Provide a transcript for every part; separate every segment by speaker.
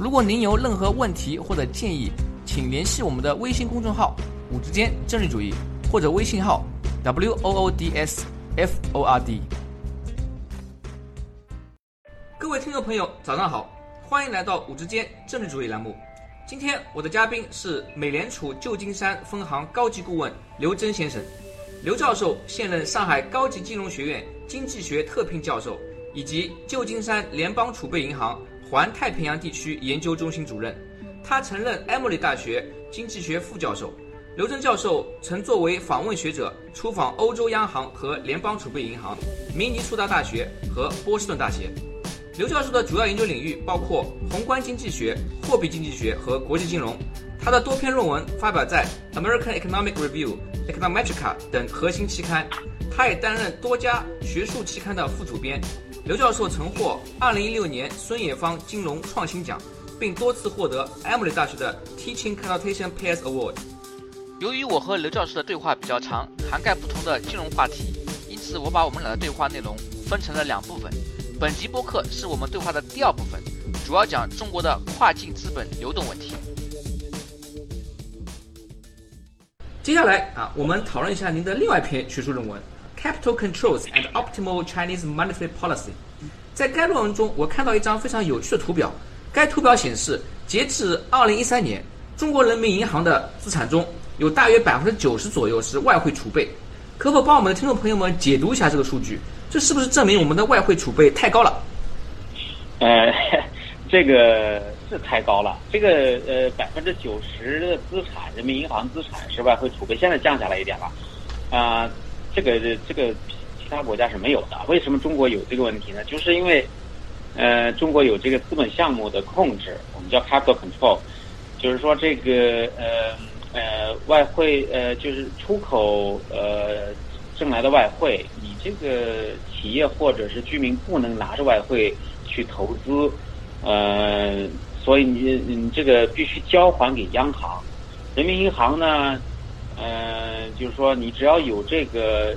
Speaker 1: 如果您有任何问题或者建议，请联系我们的微信公众号“五之间政治主义”或者微信号 “w o o d s f o r d”。各位听众朋友，早上好，欢迎来到“五之间政治主义”栏目。今天我的嘉宾是美联储旧金山分行高级顾问刘真先生。刘教授现任上海高级金融学院经济学特聘教授，以及旧金山联邦储备银行。环太平洋地区研究中心主任，他曾任埃默里大学经济学副教授。刘真教授曾作为访问学者出访欧洲央行和联邦储备银行、明尼苏达大学和波士顿大学。刘教授的主要研究领域包括宏观经济学、货币经济学和国际金融。他的多篇论文发表在《American Economic Review》、《Econometrica》等核心期刊。他也担任多家学术期刊的副主编。刘教授曾获2016年孙冶方金融创新奖，并多次获得 Emory 大学的 Teaching Consultation Peace Award。由于我和刘教授的对话比较长，涵盖不同的金融话题，因此我把我们俩的对话内容分成了两部分。本集播客是我们对话的第二部分，主要讲中国的跨境资本流动问题。接下来啊，我们讨论一下您的另外一篇学术论文。Capital controls and optimal Chinese monetary policy。在该论文中，我看到一张非常有趣的图表。该图表显示，截至2013年，中国人民银行的资产中有大约百分之九十左右是外汇储备。可否帮我们的听众朋友们解读一下这个数据？这是不是证明我们的外汇储备太高了？
Speaker 2: 呃，这个是太高了。这个呃，百分之九十的资产，人民银行资产是外汇储备，现在降下来一点了，啊。这个这个其他国家是没有的。为什么中国有这个问题呢？就是因为，呃，中国有这个资本项目的控制，我们叫 capital control，就是说这个呃呃外汇呃就是出口呃挣来的外汇，你这个企业或者是居民不能拿着外汇去投资，呃，所以你你这个必须交还给央行，人民银行呢。呃，就是说，你只要有这个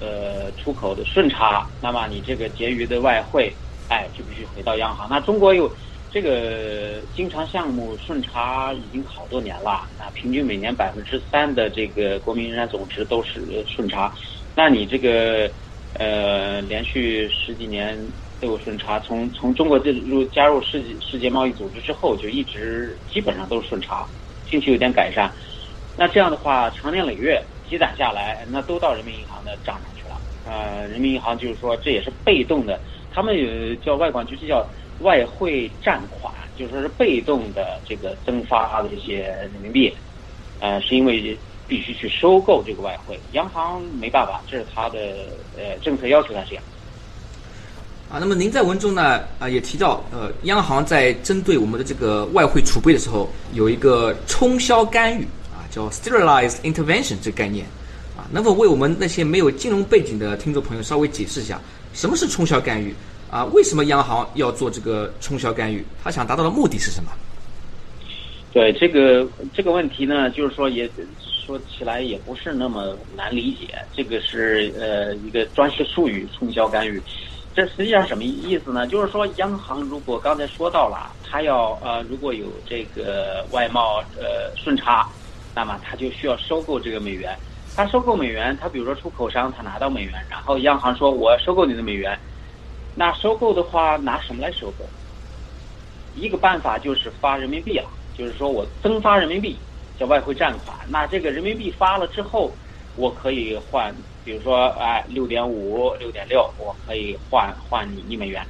Speaker 2: 呃出口的顺差，那么你这个结余的外汇，哎，就必须回到央行。那中国有这个经常项目顺差已经好多年了，啊，平均每年百分之三的这个国民生产总值都是顺差。那你这个呃连续十几年都有顺差，从从中国进入加入世界世界贸易组织之后，就一直基本上都是顺差，近期有点改善。那这样的话，长年累月积攒下来，那都到人民银行的账上去了。呃，人民银行就是说，这也是被动的，他们有叫外管局，就叫外汇占款，就是说是被动的这个增发的这些人民币。呃，是因为必须去收购这个外汇，央行没办法，这是他的呃政策要求，他这样。
Speaker 1: 啊，那么您在文中呢啊也提到，呃，央行在针对我们的这个外汇储备的时候，有一个冲销干预。啊叫 sterilized intervention 这概念，啊，能否为我们那些没有金融背景的听众朋友稍微解释一下，什么是冲销干预？啊，为什么央行要做这个冲销干预？他想达到的目的是什么？
Speaker 2: 对这个这个问题呢，就是说也说起来也不是那么难理解，这个是呃一个专业术语，冲销干预。这实际上什么意思呢？就是说央行如果刚才说到了，它要呃如果有这个外贸呃顺差。那么他就需要收购这个美元，他收购美元，他比如说出口商他拿到美元，然后央行说我收购你的美元，那收购的话拿什么来收购？一个办法就是发人民币了，就是说我增发人民币，叫外汇占款。那这个人民币发了之后，我可以换，比如说哎六点五、六点六，我可以换换你一美元。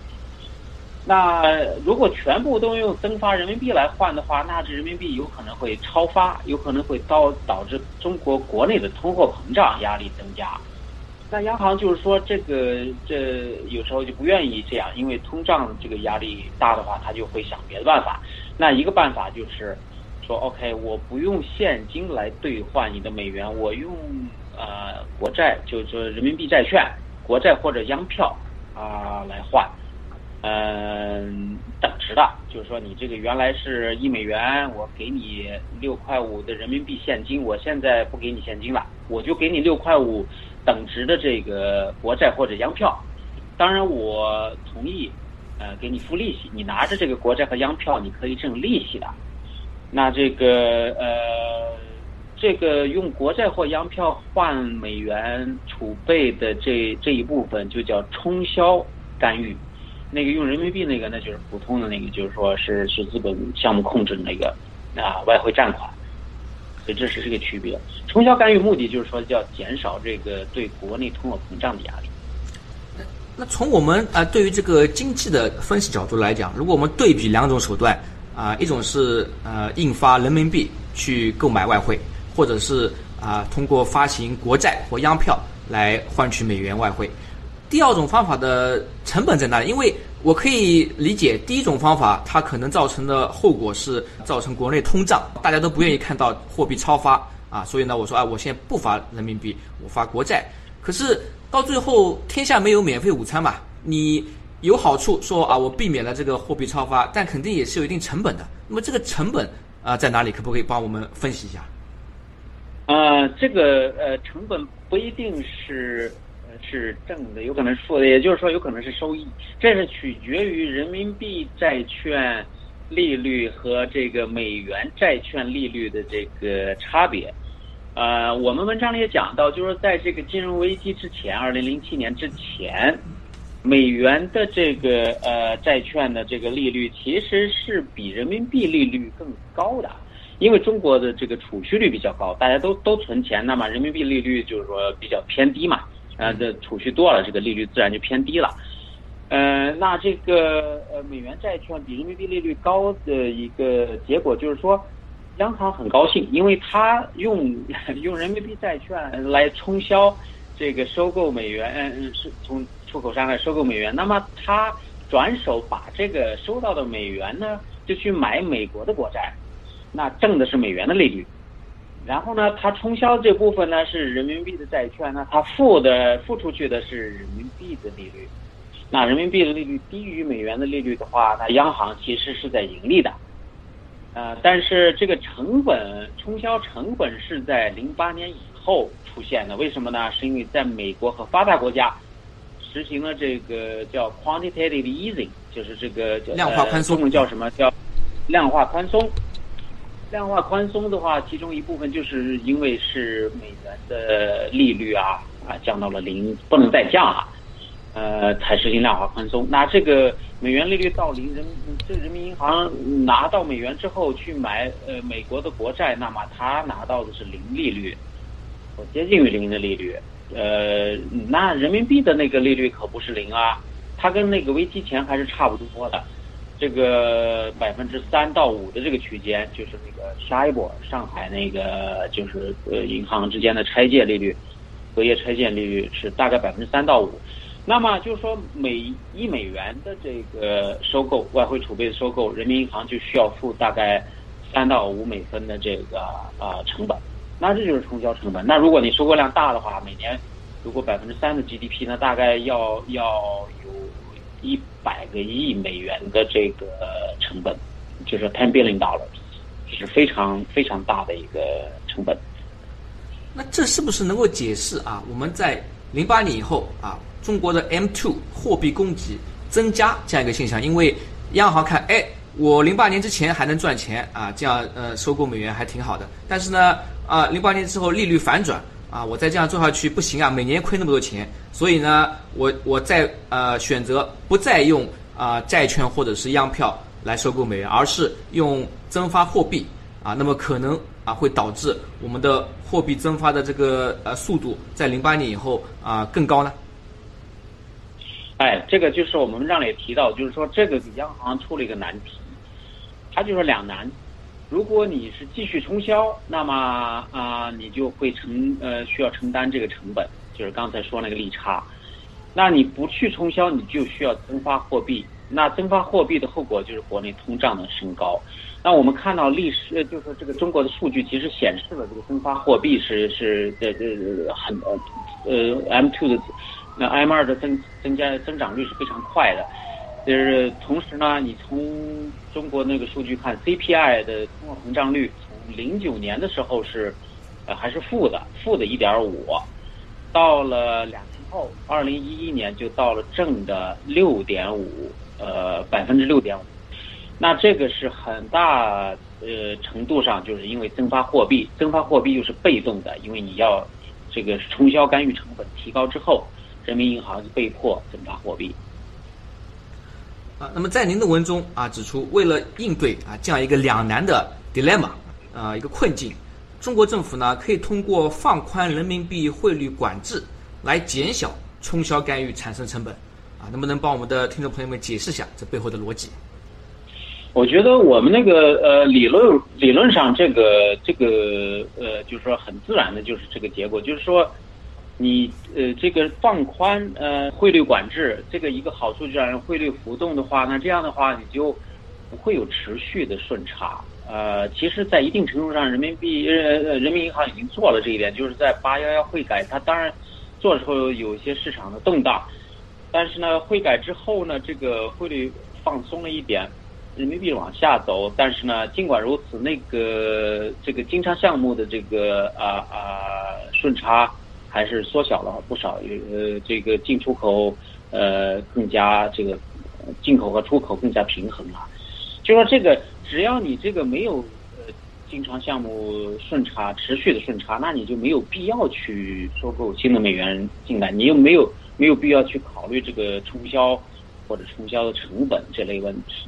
Speaker 2: 那如果全部都用增发人民币来换的话，那这人民币有可能会超发，有可能会导导致中国国内的通货膨胀压力增加。那央行就是说，这个这有时候就不愿意这样，因为通胀这个压力大的话，他就会想别的办法。那一个办法就是说，OK，我不用现金来兑换你的美元，我用呃国债，就是人民币债券、国债或者央票啊来换。嗯，等值的，就是说你这个原来是一美元，我给你六块五的人民币现金，我现在不给你现金了，我就给你六块五等值的这个国债或者央票。当然，我同意，呃，给你付利息，你拿着这个国债和央票，你可以挣利息的。那这个呃，这个用国债或央票换美元储备的这这一部分，就叫冲销干预。那个用人民币那个，那就是普通的那个，就是说是是资本项目控制的那个啊外汇占款，所以这是这个区别。冲销干预目的就是说要减少这个对国内通货膨胀的压力。
Speaker 1: 那从我们啊对于这个经济的分析角度来讲，如果我们对比两种手段啊，一种是呃印发人民币去购买外汇，或者是啊通过发行国债或央票来换取美元外汇。第二种方法的成本在哪里？因为我可以理解，第一种方法它可能造成的后果是造成国内通胀，大家都不愿意看到货币超发啊，所以呢，我说啊，我现在不发人民币，我发国债。可是到最后，天下没有免费午餐嘛，你有好处说啊，我避免了这个货币超发，但肯定也是有一定成本的。那么这个成本啊在哪里？可不可以帮我们分析一下？
Speaker 2: 呃，这个呃成本不一定是。是正的，有可能是负的，也就是说有可能是收益，这是取决于人民币债券利率和这个美元债券利率的这个差别。呃，我们文章里也讲到，就是在这个金融危机之前，二零零七年之前，美元的这个呃债券的这个利率其实是比人民币利率更高的，因为中国的这个储蓄率比较高，大家都都存钱，那么人民币利率就是说比较偏低嘛。呃，这储蓄多了，这个利率自然就偏低了。呃，那这个呃美元债券比人民币利率高的一个结果就是说，央行很高兴，因为它用 用人民币债券来冲销这个收购美元，嗯，是从出口商来收购美元，那么他转手把这个收到的美元呢，就去买美国的国债，那挣的是美元的利率。然后呢，他冲销这部分呢是人民币的债券，那他付的付出去的是人民币的利率。那人民币的利率低于美元的利率的话，那央行其实是在盈利的。呃，但是这个成本冲销成本是在零八年以后出现的，为什么呢？是因为在美国和发达国家实行了这个叫 quantitative easing，就是这个
Speaker 1: 量化宽松，
Speaker 2: 叫什么叫量化宽松。量化宽松的话，其中一部分就是因为是美元的利率啊啊降到了零，不能再降啊，呃，才实行量化宽松。那这个美元利率到零，人这人民银行拿到美元之后去买呃美国的国债，那么他拿到的是零利率，或接近于零的利率。呃，那人民币的那个利率可不是零啊，它跟那个危机前还是差不多的。这个百分之三到五的这个区间，就是那个 shibor 上海那个就是呃银行之间的拆借利率，隔夜拆借利率是大概百分之三到五。那么就是说，每一美元的这个收购外汇储备的收购，人民银行就需要付大概三到五美分的这个啊成本。那这就是冲销成本。那如果你收购量大的话，每年如果百分之三的 GDP，那大概要要有。一百个亿美元的这个成本，就是 ten billion dollars，这是非常非常大的一个成本。
Speaker 1: 那这是不是能够解释啊？我们在零八年以后啊，中国的 M two 货币供给增加这样一个现象？因为央行看，哎，我零八年之前还能赚钱啊，这样呃收购美元还挺好的。但是呢，啊，零八年之后利率反转。啊，我再这样做下去不行啊，每年亏那么多钱，所以呢，我我再呃选择不再用啊债券或者是央票来收购美元，而是用增发货币啊，那么可能啊会导致我们的货币增发的这个呃速度在零八年以后啊更高呢？
Speaker 2: 哎，这个就是我们让也提到，就是说这个给央行出了一个难题，它就是两难。如果你是继续冲销，那么啊，你就会承呃需要承担这个成本，就是刚才说那个利差。那你不去冲销，你就需要增发货币，那增发货币的后果就是国内通胀的升高。那我们看到历史，就是这个中国的数据其实显示了这个增发货币是是呃呃很呃呃 M two 的那 M 二的增增加增长率是非常快的。就是同时呢，你从中国那个数据看，CPI 的通货膨胀率从零九年的时候是呃还是负的，负的一点五，到了两年后，二零一一年就到了正的六点五，呃百分之六点五。那这个是很大呃程度上就是因为增发货币，增发货币又是被动的，因为你要这个冲销干预成本提高之后，人民银行就被迫增发货币。
Speaker 1: 啊，那么在您的文中啊指出，为了应对啊这样一个两难的 dilemma 啊一个困境，中国政府呢可以通过放宽人民币汇率管制来减小冲销干预产生成本啊，能不能帮我们的听众朋友们解释一下这背后的逻辑？
Speaker 2: 我觉得我们那个呃理论理论上这个这个呃就是说很自然的就是这个结果，就是说。你呃，这个放宽呃汇率管制，这个一个好处就让汇率浮动的话，那这样的话你就不会有持续的顺差。呃，其实，在一定程度上，人民币呃人民银行已经做了这一点，就是在八幺幺汇改，它当然做的时候有一些市场的动荡，但是呢，汇改之后呢，这个汇率放松了一点，人民币往下走，但是呢，尽管如此，那个这个经常项目的这个啊啊顺差。还是缩小了不少，呃，这个进出口呃更加这个进口和出口更加平衡了。就说这个，只要你这个没有呃经常项目顺差持续的顺差，那你就没有必要去收购新的美元进来，你又没有没有必要去考虑这个冲销或者冲销的成本这类问题。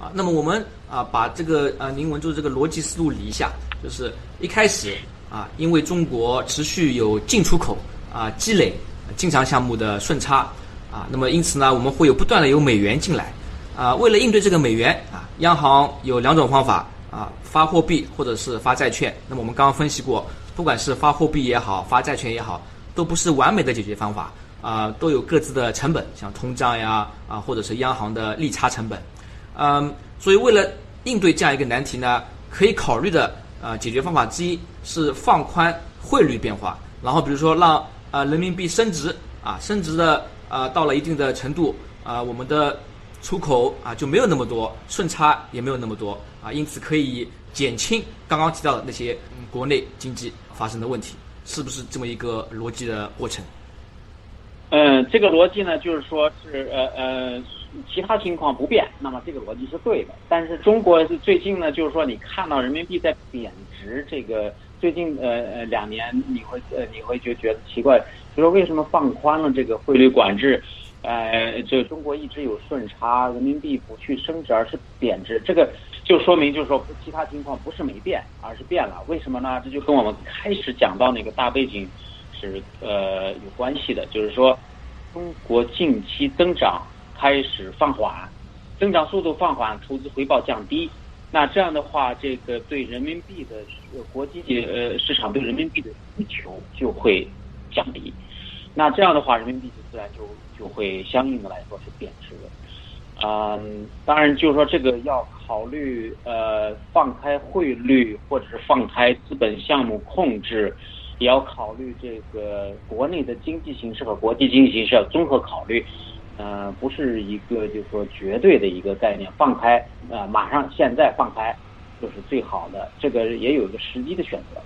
Speaker 1: 啊，那么我们啊把这个啊您文中这个逻辑思路理一下，就是一开始。啊，因为中国持续有进出口啊积累经常项目的顺差啊，那么因此呢，我们会有不断的有美元进来啊。为了应对这个美元啊，央行有两种方法啊，发货币或者是发债券。那么我们刚刚分析过，不管是发货币也好，发债券也好，都不是完美的解决方法啊，都有各自的成本，像通胀呀啊，或者是央行的利差成本。嗯，所以为了应对这样一个难题呢，可以考虑的。啊，解决方法之一是放宽汇率变化，然后比如说让啊人民币升值啊，升值的啊到了一定的程度啊，我们的出口啊就没有那么多顺差也没有那么多啊，因此可以减轻刚刚提到的那些国内经济发生的问题，是不是这么一个逻辑的过程？
Speaker 2: 嗯，这个逻辑呢，就是说是呃呃。其他情况不变，那么这个逻辑是对的。但是中国是最近呢，就是说你看到人民币在贬值，这个最近呃呃两年你会呃你会就觉得奇怪，就说为什么放宽了这个汇率管制，呃，这中国一直有顺差，人民币不去升值而是贬值，这个就说明就是说其他情况不是没变，而是变了。为什么呢？这就跟我们开始讲到那个大背景是呃有关系的，就是说中国近期增长。开始放缓，增长速度放缓，投资回报降低。那这样的话，这个对人民币的国际呃市场对人民币的需求就会降低。那这样的话，人民币就自然就就会相应的来说是贬值的。嗯，当然就是说这个要考虑呃放开汇率或者是放开资本项目控制，也要考虑这个国内的经济形势和国际经济形势要综合考虑。呃，不是一个就是说绝对的一个概念，放开啊，马上现在放开就是最好的，这个也有一个时机的选择。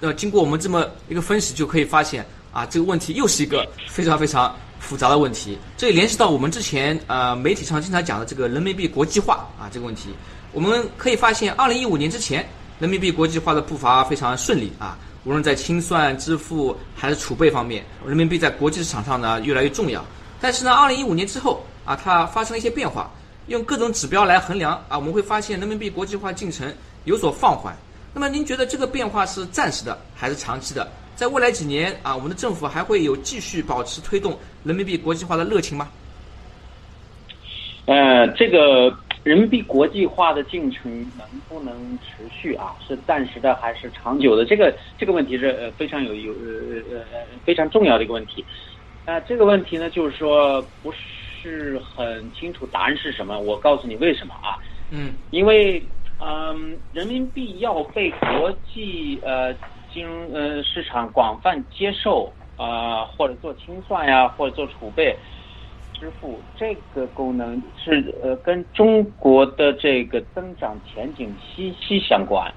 Speaker 1: 那经过我们这么一个分析，就可以发现啊，这个问题又是一个非常非常复杂的问题。这也联系到我们之前呃媒体上经常讲的这个人民币国际化啊这个问题。我们可以发现，二零一五年之前，人民币国际化的步伐非常顺利啊，无论在清算、支付还是储备方面，人民币在国际市场上呢越来越重要。但是呢，二零一五年之后啊，它发生了一些变化。用各种指标来衡量啊，我们会发现人民币国际化进程有所放缓。那么您觉得这个变化是暂时的还是长期的？在未来几年啊，我们的政府还会有继续保持推动人民币国际化的热情吗？
Speaker 2: 呃，这个人民币国际化的进程能不能持续啊？是暂时的还是长久的？这个这个问题是呃非常有有呃呃非常重要的一个问题。啊，这个问题呢，就是说不是很清楚答案是什么。我告诉你为什么啊？
Speaker 1: 嗯，
Speaker 2: 因为嗯，人民币要被国际呃金融呃市场广泛接受啊，或者做清算呀，或者做储备支付，这个功能是呃跟中国的这个增长前景息息相关。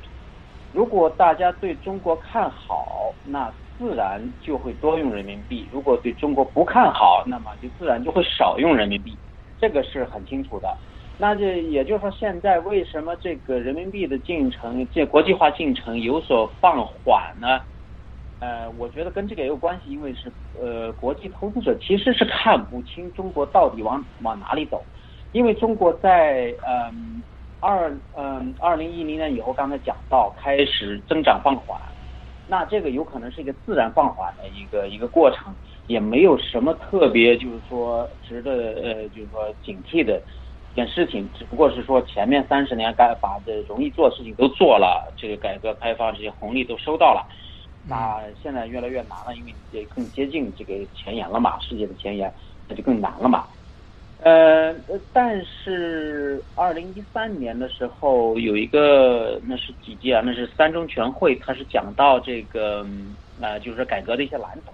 Speaker 2: 如果大家对中国看好，那自然就会多用人民币；如果对中国不看好，那么就自然就会少用人民币，这个是很清楚的。那这也就是说，现在为什么这个人民币的进程、这国际化进程有所放缓呢？呃，我觉得跟这个也有关系，因为是呃，国际投资者其实是看不清中国到底往往哪里走，因为中国在嗯。二嗯，二零一零年以后，刚才讲到开始增长放缓，那这个有可能是一个自然放缓的一个一个过程，也没有什么特别，就是说值得呃，就是说警惕的一件事情，只不过是说前面三十年该把这容易做的事情都做了，这个改革开放这些红利都收到了，那现在越来越难了，因为也更接近这个前沿了嘛，世界的前沿，那就更难了嘛。呃，但是二零一三年的时候有一个，那是几届啊？那是三中全会，它是讲到这个，呃，就是改革的一些蓝图，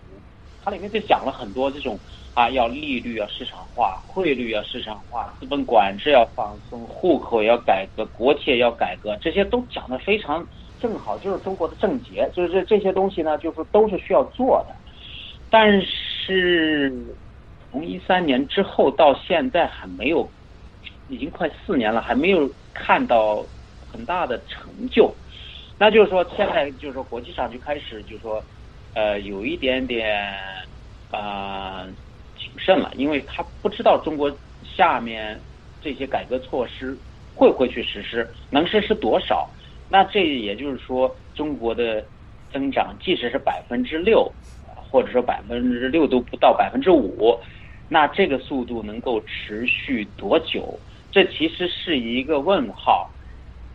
Speaker 2: 它里面就讲了很多这种啊，要利率要市场化，汇率要市场化，资本管制要放松，户口要改革，国企要改革，这些都讲的非常正好，就是中国的症结，就是这这些东西呢，就是都是需要做的，但是。从一三年之后到现在还没有，已经快四年了，还没有看到很大的成就。那就是说，现在就是说，国际上就开始就是说，呃，有一点点啊谨慎了，因为他不知道中国下面这些改革措施会不会去实施，能实施多少。那这也就是说，中国的增长即使是百分之六，或者说百分之六都不到百分之五。那这个速度能够持续多久？这其实是一个问号。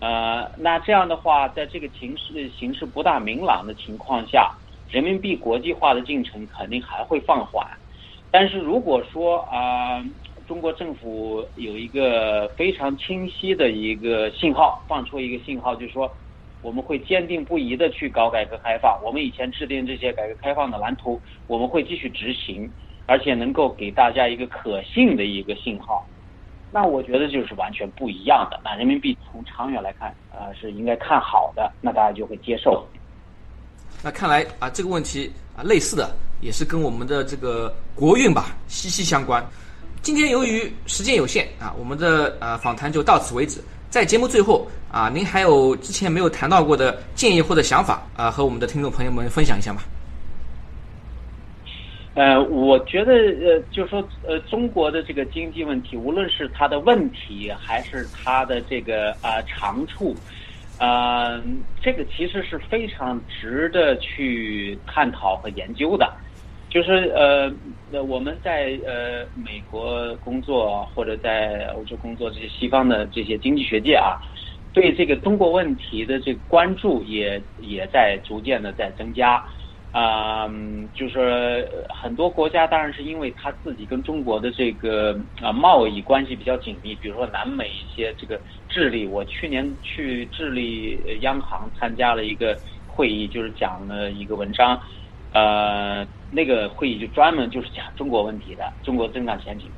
Speaker 2: 呃，那这样的话，在这个形势形势不大明朗的情况下，人民币国际化的进程肯定还会放缓。但是如果说啊，中国政府有一个非常清晰的一个信号，放出一个信号，就是说我们会坚定不移的去搞改革开放，我们以前制定这些改革开放的蓝图，我们会继续执行。而且能够给大家一个可信的一个信号，那我觉得就是完全不一样的。那人民币从长远来看，呃，是应该看好的，那大家就会接受。
Speaker 1: 那看来啊，这个问题啊，类似的也是跟我们的这个国运吧息息相关。今天由于时间有限啊，我们的呃访谈就到此为止。在节目最后啊，您还有之前没有谈到过的建议或者想法啊，和我们的听众朋友们分享一下吧？
Speaker 2: 呃，我觉得呃，就是说呃，中国的这个经济问题，无论是它的问题还是它的这个啊长处，啊，这个其实是非常值得去探讨和研究的。就是呃，我们在呃美国工作或者在欧洲工作，这些西方的这些经济学界啊，对这个中国问题的这个关注也也在逐渐的在增加。啊，就是很多国家当然是因为他自己跟中国的这个啊贸易关系比较紧密，比如说南美一些这个智利，我去年去智利央行参加了一个会议，就是讲了一个文章，呃，那个会议就专门就是讲中国问题的，中国增长前景。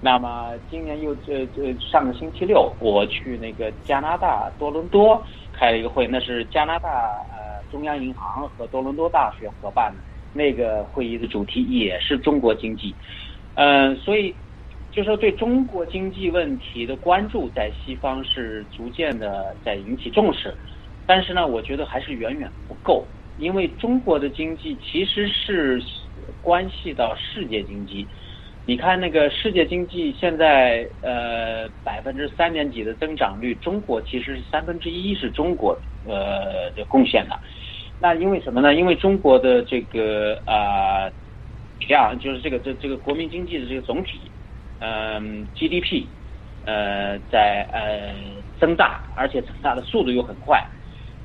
Speaker 2: 那么今年又这这上个星期六我去那个加拿大多伦多开了一个会，那是加拿大呃。中央银行和多伦多大学合办的那个会议的主题也是中国经济，嗯，所以就说对中国经济问题的关注在西方是逐渐的在引起重视，但是呢，我觉得还是远远不够，因为中国的经济其实是关系到世界经济。你看那个世界经济现在呃百分之三点几的增长率，中国其实是三分之一是中国呃的贡献的。那因为什么呢？因为中国的这个啊量，就是这个这这个国民经济的这个总体，嗯 GDP，呃在呃增大，而且增大的速度又很快。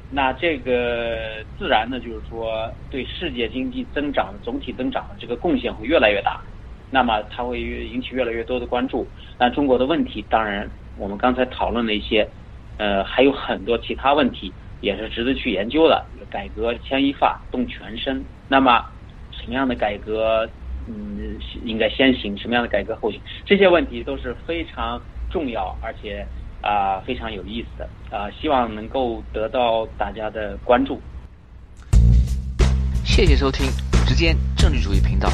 Speaker 2: 那这个自然呢，就是说对世界经济增长总体增长的这个贡献会越来越大。那么它会引起越来越多的关注。那中国的问题，当然我们刚才讨论了一些，呃，还有很多其他问题也是值得去研究的。改革牵一发动全身，那么什么样的改革，嗯，应该先行？什么样的改革后行？这些问题都是非常重要，而且啊非常有意思的啊，希望能够得到大家的关注。
Speaker 1: 谢谢收听五之间政治主义频道。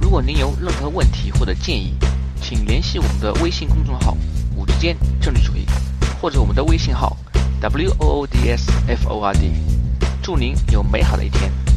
Speaker 1: 如果您有任何问题或者建议，请联系我们的微信公众号“五之间政治主义”，或者我们的微信号 “w o o d s f o r d”。祝您有美好的一天。